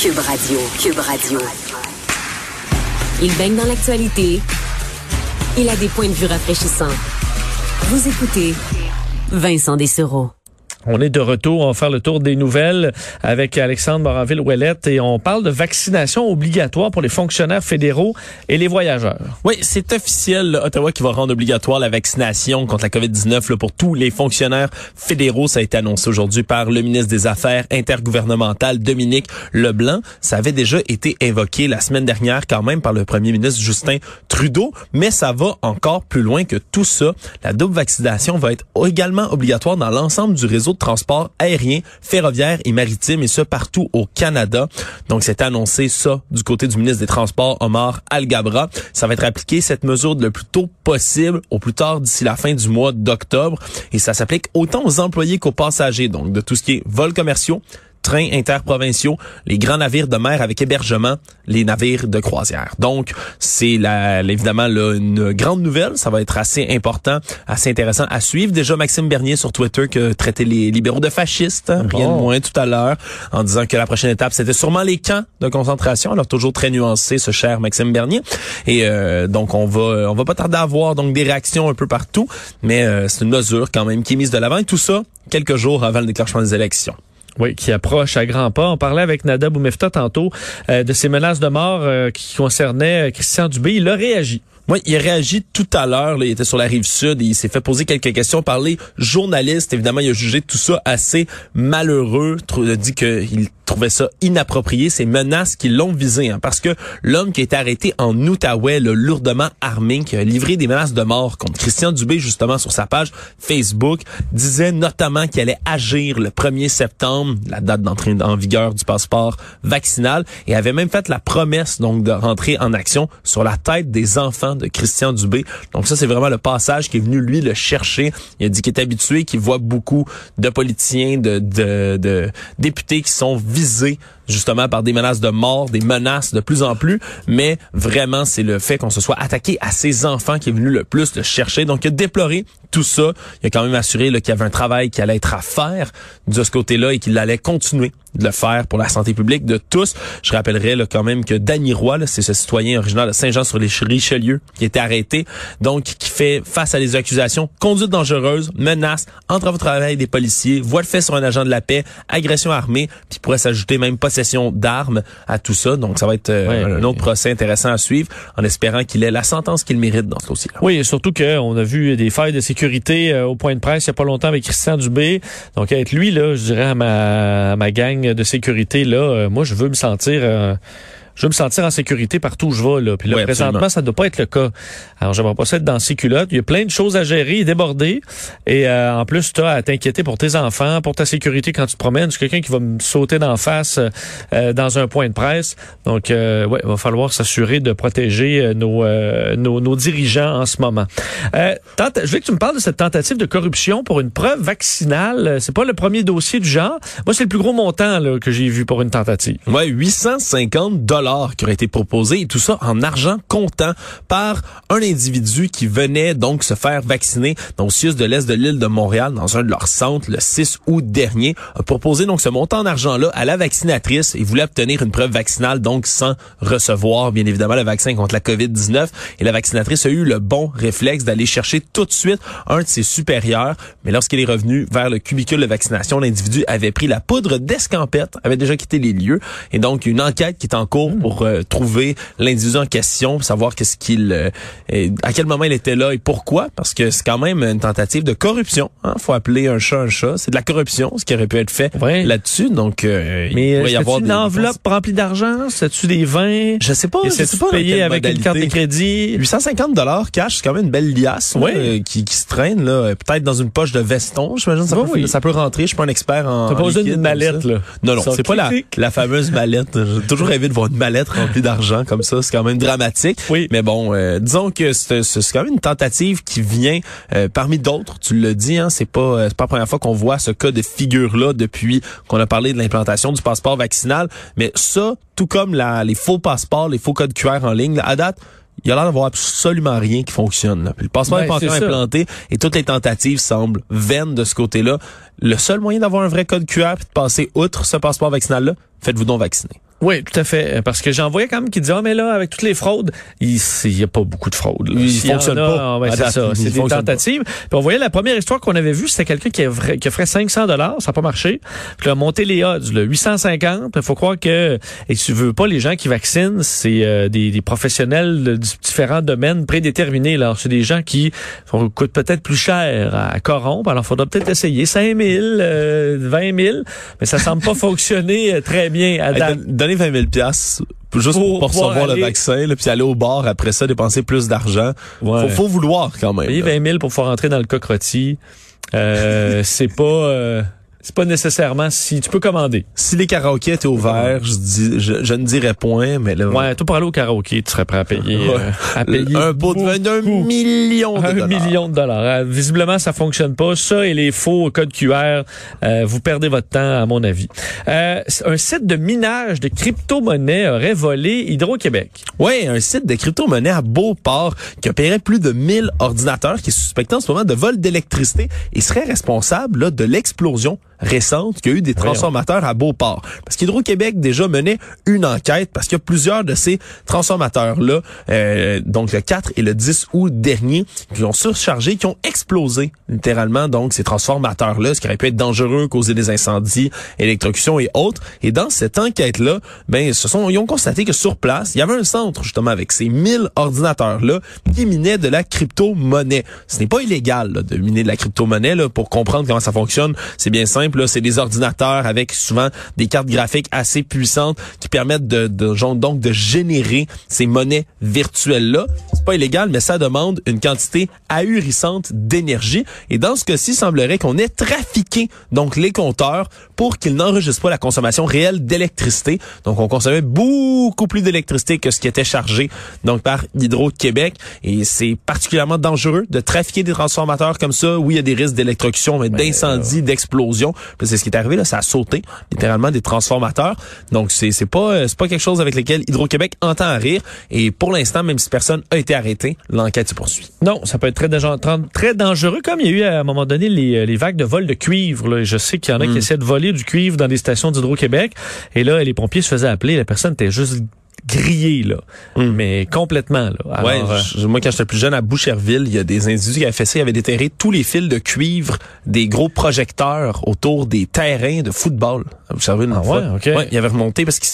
Cube Radio. Cube Radio. Il baigne dans l'actualité. Il a des points de vue rafraîchissants. Vous écoutez Vincent Dessereau. On est de retour, on va faire le tour des nouvelles avec Alexandre Moranville-Ouellette et on parle de vaccination obligatoire pour les fonctionnaires fédéraux et les voyageurs. Oui, c'est officiel, Ottawa qui va rendre obligatoire la vaccination contre la COVID-19 pour tous les fonctionnaires fédéraux. Ça a été annoncé aujourd'hui par le ministre des Affaires intergouvernementales, Dominique Leblanc. Ça avait déjà été évoqué la semaine dernière quand même par le premier ministre Justin Trudeau, mais ça va encore plus loin que tout ça. La double vaccination va être également obligatoire dans l'ensemble du réseau de transport aérien, ferroviaire et maritime, et ce partout au Canada. Donc, c'est annoncé ça du côté du ministre des Transports, Omar Al-Gabra. Ça va être appliqué, cette mesure, le plus tôt possible, au plus tard d'ici la fin du mois d'octobre. Et ça s'applique autant aux employés qu'aux passagers, donc de tout ce qui est vols commerciaux, trains interprovinciaux, les grands navires de mer avec hébergement, les navires de croisière. Donc, c'est la, évidemment là, une grande nouvelle. Ça va être assez important, assez intéressant à suivre. Déjà, Maxime Bernier sur Twitter que traitait les libéraux de fascistes, hein, rien de moins tout à l'heure, en disant que la prochaine étape, c'était sûrement les camps de concentration. Alors, toujours très nuancé, ce cher Maxime Bernier. Et euh, donc, on va on va pas tarder à voir donc des réactions un peu partout, mais euh, c'est une mesure quand même qui est mise de l'avant. Et tout ça, quelques jours avant le déclenchement des élections. Oui, qui approche à grands pas. On parlait avec Nada Boumefta tantôt euh, de ces menaces de mort euh, qui concernaient euh, Christian Dubé. Il a réagi. Oui, il a réagi tout à l'heure. Il était sur la rive sud et il s'est fait poser quelques questions par les journalistes. Évidemment, il a jugé tout ça assez malheureux. Il a dit qu'il trouvait ça inapproprié, ces menaces qui l'ont visé. Hein, parce que l'homme qui a été arrêté en Outaouais, le lourdement armé, qui a livré des menaces de mort contre Christian Dubé, justement, sur sa page Facebook, disait notamment qu'il allait agir le 1er septembre, la date d'entrée en vigueur du passeport vaccinal, et avait même fait la promesse donc de rentrer en action sur la tête des enfants de Christian Dubé. Donc ça, c'est vraiment le passage qui est venu, lui, le chercher. Il a dit qu'il est habitué, qu'il voit beaucoup de politiciens, de, de, de députés qui sont visés justement par des menaces de mort, des menaces de plus en plus, mais vraiment c'est le fait qu'on se soit attaqué à ses enfants qui est venu le plus le chercher. Donc il a déploré tout ça. Il a quand même assuré qu'il y avait un travail qui allait être à faire de ce côté-là et qu'il allait continuer de le faire pour la santé publique de tous. Je rappellerai là, quand même que Danny Roy, c'est ce citoyen originaire de Saint-Jean-sur-les-Richelieu qui été arrêté, donc qui fait face à des accusations conduite dangereuse, menace, entrave au travail des policiers, voie de fait sur un agent de la paix, agression armée, puis pourrait s'ajouter même possession d'armes à tout ça. Donc ça va être euh, un autre procès intéressant à suivre en espérant qu'il ait la sentence qu'il mérite dans ce dossier-là. Oui, et surtout qu'on a vu des failles de sécurité euh, au point de presse il n'y a pas longtemps avec Christian Dubé. Donc être lui, là, je dirais à ma, ma gang de sécurité, là, euh, moi, je veux me sentir euh, je veux me sentir en sécurité partout où je vais. Là. Puis là, présentement, ça ne doit pas être le cas. Alors, j'aimerais pas ça être dans ces culottes. Il y a plein de choses à gérer et déborder. Et euh, en plus, tu as à t'inquiéter pour tes enfants, pour ta sécurité quand tu te promènes. C'est quelqu'un qui va me sauter d'en face euh, dans un point de presse. Donc, euh, ouais, il va falloir s'assurer de protéger nos, nos, nos, dirigeants en ce moment. je veux que tu me parles de cette tentative de corruption pour une preuve vaccinale. C'est pas le premier dossier du genre. Moi, c'est le plus gros montant là, que j'ai vu pour une tentative. Ouais, 850 dollars qui aurait été proposé et tout ça en argent comptant par un individu qui venait donc se faire vacciner le CIUS de l'Est de l'île de Montréal dans un de leurs centres le 6 août dernier a proposé donc ce montant d'argent-là à la vaccinatrice et voulait obtenir une preuve vaccinale donc sans recevoir bien évidemment le vaccin contre la COVID-19 et la vaccinatrice a eu le bon réflexe d'aller chercher tout de suite un de ses supérieurs. Mais lorsqu'il est revenu vers le cubicule de vaccination l'individu avait pris la poudre d'escampette avait déjà quitté les lieux. Et donc une enquête qui est en cours pour euh, trouver l'individu en question, savoir qu'est-ce qu'il, euh, à quel moment il était là et pourquoi, parce que c'est quand même une tentative de corruption. Hein? Faut appeler un chat un chat. C'est de la corruption, ce qui aurait pu être fait là-dessus. Donc, euh, mais il va y avoir une enveloppe remplie d'argent? C'est-tu des vins? Je sais pas. C'est pas payé avec une carte de crédit? 850 dollars cash, c'est quand même une belle liasse qui, qui se traîne là, peut-être dans une poche de veston. J'imagine ça, peut, ça peut rentrer. Je suis pas un expert en. T'as pas besoin d'une mallette là. Non non, c'est pas la, la fameuse mallette. J'ai toujours rêvé de voir une mallette lettre remplie d'argent comme ça. C'est quand même dramatique. Oui. Mais bon, euh, disons que c'est quand même une tentative qui vient euh, parmi d'autres. Tu le dis, hein, c'est pas euh, c'est pas la première fois qu'on voit ce cas de figure là depuis qu'on a parlé de l'implantation du passeport vaccinal. Mais ça, tout comme la, les faux passeports, les faux codes QR en ligne, à date, il y a l'air d'avoir absolument rien qui fonctionne. Là. le passeport n'est ben, pas encore implanté et toutes les tentatives semblent vaines de ce côté-là. Le seul moyen d'avoir un vrai code QR et de passer outre ce passeport vaccinal-là, faites-vous donc vacciner. Oui, tout à fait. Parce que j'en voyais quand même qui disaient, ah, mais là, avec toutes les fraudes, il n'y a pas beaucoup de fraudes. Il fonctionne pas. Ouais, c'est ça. C'est des tentatives. Puis on voyait la première histoire qu'on avait vue, c'était quelqu'un qui, a, qui offrait 500 dollars, ça n'a pas marché. Puis a monté les odds, là, 850. Il faut croire que, et tu veux pas les gens qui vaccinent, c'est euh, des, des, professionnels de différents domaines prédéterminés. Alors, c'est des gens qui coûtent peut-être plus cher à corrompre. Alors, il faudra peut-être essayer 5 000, euh, 20 000, mais ça semble pas fonctionner euh, très bien à date donner 20 000 pièces juste pour, recevoir le vaccin, là, puis aller au bar après ça, dépenser plus d'argent. Ouais. Faut, faut vouloir quand même. Payer 20 000 pour pouvoir rentrer dans le coq euh, c'est pas... Euh, c'est pas nécessairement si tu peux commander. Si les karaokés étaient ouverts, je, dis, je, ne dirais point, mais là. Ouais, toi pour aller au karaoké, tu serais prêt à payer, euh, à payer un beau de un million de dollars. Un million de dollars. Euh, visiblement, ça fonctionne pas. Ça et les faux codes QR, euh, vous perdez votre temps, à mon avis. un site de minage de crypto-monnaies aurait volé Hydro-Québec. Oui, un site de crypto-monnaies à Beauport qui opérait plus de 1000 ordinateurs qui est suspecté en ce moment de vol d'électricité et serait responsable là, de l'explosion récente qu'il y a eu des transformateurs à Beauport. Parce qu'Hydro-Québec déjà menait une enquête parce qu'il y a plusieurs de ces transformateurs-là, euh, donc le 4 et le 10 août dernier, qui ont surchargé, qui ont explosé littéralement donc ces transformateurs-là, ce qui aurait pu être dangereux, causer des incendies, électrocution et autres. Et dans cette enquête-là, ben, ce sont, ils ont constaté que sur place, il y avait un centre justement avec ces 1000 ordinateurs-là qui minaient de la crypto-monnaie. Ce n'est pas illégal là, de miner de la crypto-monnaie. Pour comprendre comment ça fonctionne, c'est bien simple c'est des ordinateurs avec souvent des cartes graphiques assez puissantes qui permettent de, donc de générer ces monnaies virtuelles là. C'est pas illégal, mais ça demande une quantité ahurissante d'énergie. Et dans ce cas-ci, il semblerait qu'on ait trafiqué donc les compteurs pour qu'ils n'enregistrent pas la consommation réelle d'électricité. Donc on consommait beaucoup plus d'électricité que ce qui était chargé donc par Hydro-Québec. Et c'est particulièrement dangereux de trafiquer des transformateurs comme ça. Oui, il y a des risques d'électrocution, mais d'incendie, d'explosion. C'est ce qui est arrivé là, ça a sauté littéralement des transformateurs. Donc c'est c'est pas euh, c'est pas quelque chose avec lequel Hydro-Québec entend rire et pour l'instant même si personne a été arrêté, l'enquête se poursuit. Non, ça peut être très dangereux, très dangereux comme il y a eu à un moment donné les, euh, les vagues de vol de cuivre là. Je sais qu'il y en a qui mm. essaient de voler du cuivre dans des stations d'Hydro-Québec et là les pompiers se faisaient appeler, la personne était juste grillé là, hmm. mais complètement là. ouais, euh, moi quand j'étais plus jeune à Boucherville, il y a des individus qui avaient fait ça, ils avaient déterré tous les fils de cuivre des gros projecteurs autour des terrains de football. Vous savez une ah. Ouais, ouais, il avait remonté parce que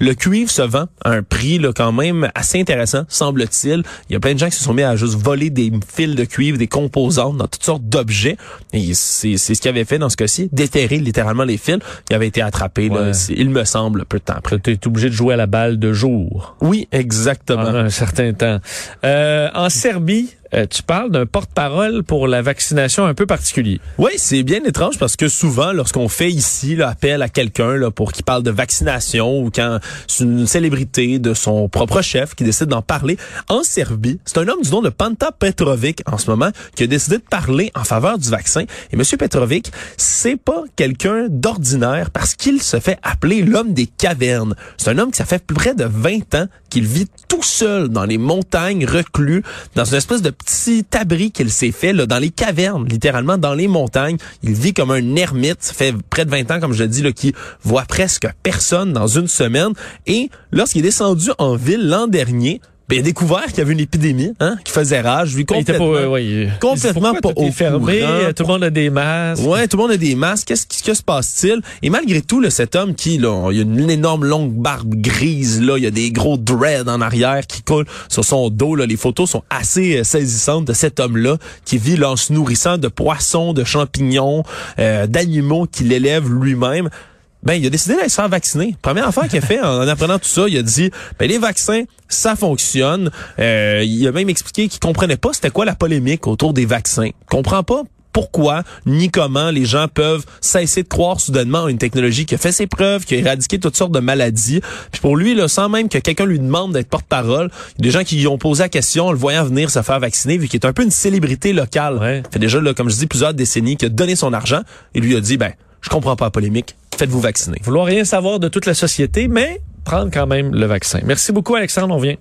le cuivre se vend à un prix là quand même assez intéressant, semble-t-il. Il y a plein de gens qui se sont mis à juste voler des fils de cuivre, des composantes dans toutes sortes d'objets et c'est c'est ce qu'il avait fait dans ce cas-ci, déterrer littéralement les fils. Il avait été attrapé là, il me semble peu de temps après. Tu es obligé de jouer à la balle de jour oui, exactement. un certain temps. Euh, en Serbie, euh, tu parles d'un porte-parole pour la vaccination un peu particulier. Oui, c'est bien étrange parce que souvent, lorsqu'on fait ici l'appel à quelqu'un pour qu'il parle de vaccination ou quand c'est une célébrité de son propre chef qui décide d'en parler, en Serbie, c'est un homme du nom de Panta Petrovic en ce moment qui a décidé de parler en faveur du vaccin. Et Monsieur Petrovic, c'est pas quelqu'un d'ordinaire parce qu'il se fait appeler l'homme des cavernes. C'est un homme qui ça fait près de 20 ans qu'il vit tout seul dans les montagnes reclus, dans une espèce de petit abri qu'il s'est fait là, dans les cavernes, littéralement dans les montagnes. Il vit comme un ermite, ça fait près de 20 ans, comme je le dis, là, qui voit presque personne dans une semaine. Et lorsqu'il est descendu en ville l'an dernier, il a découvert qu'il y avait une épidémie hein, qui faisait rage. Lui, complètement, pas, ouais, complètement pas au fermé, Tout le monde a des masques. Ouais, tout le monde a des masques. Qu'est-ce qui que se passe-t-il? Et malgré tout, là, cet homme qui, là, il a une énorme longue barbe grise, là, il y a des gros dreads en arrière qui coulent sur son dos. Là. Les photos sont assez euh, saisissantes de cet homme-là qui vit là, en se nourrissant de poissons, de champignons, euh, d'animaux qu'il élève lui-même ben il a décidé d'aller se faire vacciner. Première affaire qu'il a fait en, apprenant tout ça, il a dit ben les vaccins, ça fonctionne. Euh, il a même expliqué qu'il comprenait pas c'était quoi la polémique autour des vaccins. Il comprend pas pourquoi ni comment les gens peuvent cesser de croire soudainement à une technologie qui a fait ses preuves, qui a éradiqué toutes sortes de maladies. Puis pour lui, là, sans même que quelqu'un lui demande d'être porte-parole, il y a des gens qui lui ont posé la question, le voyant venir se faire vacciner, vu qu'il est un peu une célébrité locale. Ouais. Fait déjà, là, comme je dis, plusieurs décennies, qui a donné son argent et lui a dit, ben, je comprends pas la polémique. Faites-vous vacciner. Vouloir rien savoir de toute la société, mais prendre quand même le vaccin. Merci beaucoup, Alexandre. On vient.